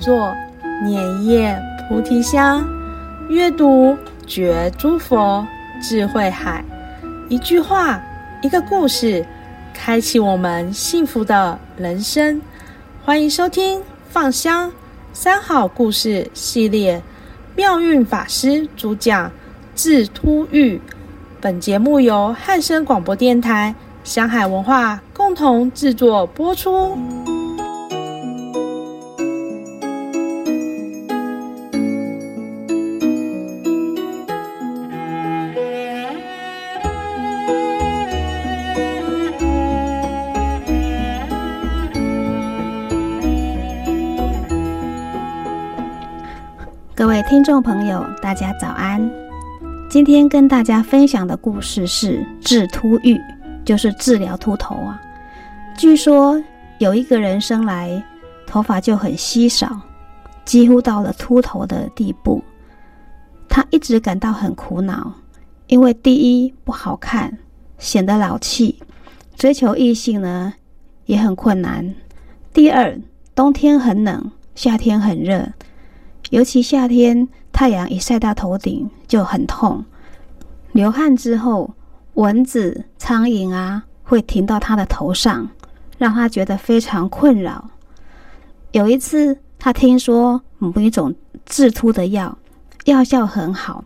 作，念叶菩提香，阅读觉诸佛智慧海。一句话，一个故事，开启我们幸福的人生。欢迎收听《放香三好故事》系列，妙运法师主讲智突喻。本节目由汉声广播电台、香海文化共同制作播出。各位听众朋友，大家早安。今天跟大家分享的故事是智突喻，就是治疗秃头啊。据说有一个人生来头发就很稀少，几乎到了秃头的地步。他一直感到很苦恼，因为第一不好看，显得老气；追求异性呢也很困难。第二，冬天很冷，夏天很热。尤其夏天，太阳一晒到头顶就很痛。流汗之后，蚊子、苍蝇啊会停到他的头上，让他觉得非常困扰。有一次，他听说某一种治秃的药，药效很好，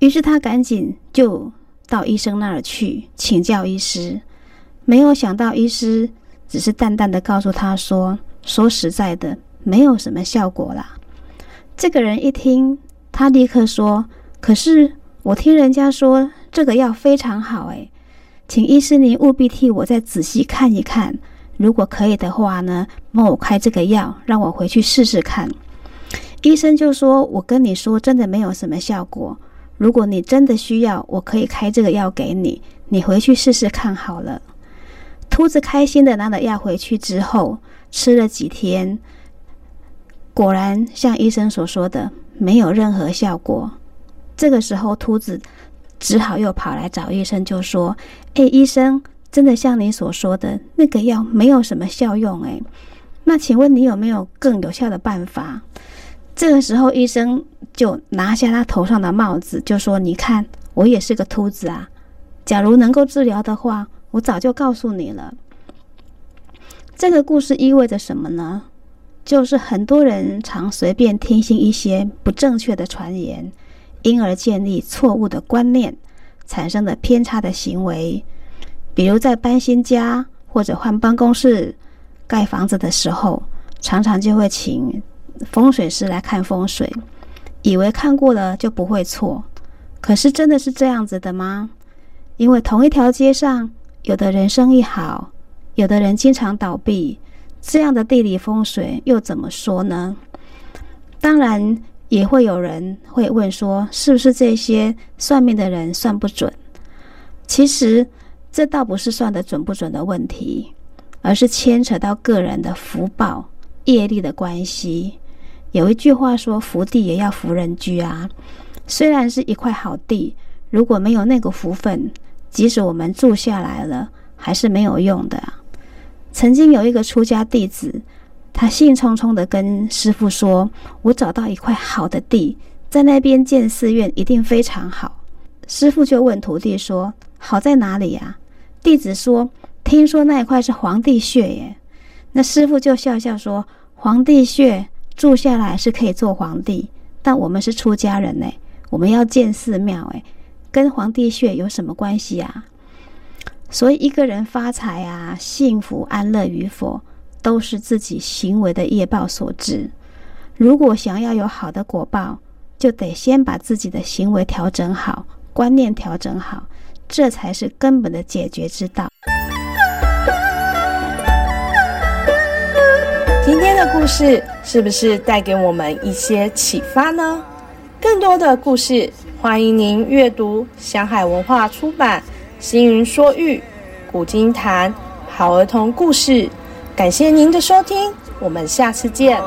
于是他赶紧就到医生那儿去请教医师。没有想到，医师只是淡淡的告诉他说：“说实在的，没有什么效果啦。”这个人一听，他立刻说：“可是我听人家说这个药非常好，诶，请医师您务必替我再仔细看一看，如果可以的话呢，帮我开这个药，让我回去试试看。”医生就说：“我跟你说，真的没有什么效果。如果你真的需要，我可以开这个药给你，你回去试试看好了。”秃子开心的拿了药回去之后，吃了几天。果然像医生所说的，没有任何效果。这个时候，秃子只好又跑来找医生，就说：“哎，医生，真的像你所说的，那个药没有什么效用。哎，那请问你有没有更有效的办法？”这个时候，医生就拿下他头上的帽子，就说：“你看，我也是个秃子啊。假如能够治疗的话，我早就告诉你了。”这个故事意味着什么呢？就是很多人常随便听信一些不正确的传言，因而建立错误的观念，产生的偏差的行为。比如在搬新家或者换办公室、盖房子的时候，常常就会请风水师来看风水，以为看过了就不会错。可是真的是这样子的吗？因为同一条街上，有的人生意好，有的人经常倒闭。这样的地理风水又怎么说呢？当然也会有人会问说，是不是这些算命的人算不准？其实这倒不是算的准不准的问题，而是牵扯到个人的福报、业力的关系。有一句话说：“福地也要福人居啊。”虽然是一块好地，如果没有那个福分，即使我们住下来了，还是没有用的。曾经有一个出家弟子，他兴冲冲地跟师父说：“我找到一块好的地，在那边建寺院一定非常好。”师父就问徒弟说：“好在哪里呀？”弟子说：“听说那一块是皇帝穴耶。”那师父就笑笑说：“皇帝穴住下来是可以做皇帝，但我们是出家人呢，我们要建寺庙，哎，跟皇帝穴有什么关系啊？”所以，一个人发财啊、幸福安乐与否，都是自己行为的业报所致。如果想要有好的果报，就得先把自己的行为调整好，观念调整好，这才是根本的解决之道。今天的故事是不是带给我们一些启发呢？更多的故事，欢迎您阅读香海文化出版。星云说寓，古今谈，好儿童故事。感谢您的收听，我们下次见。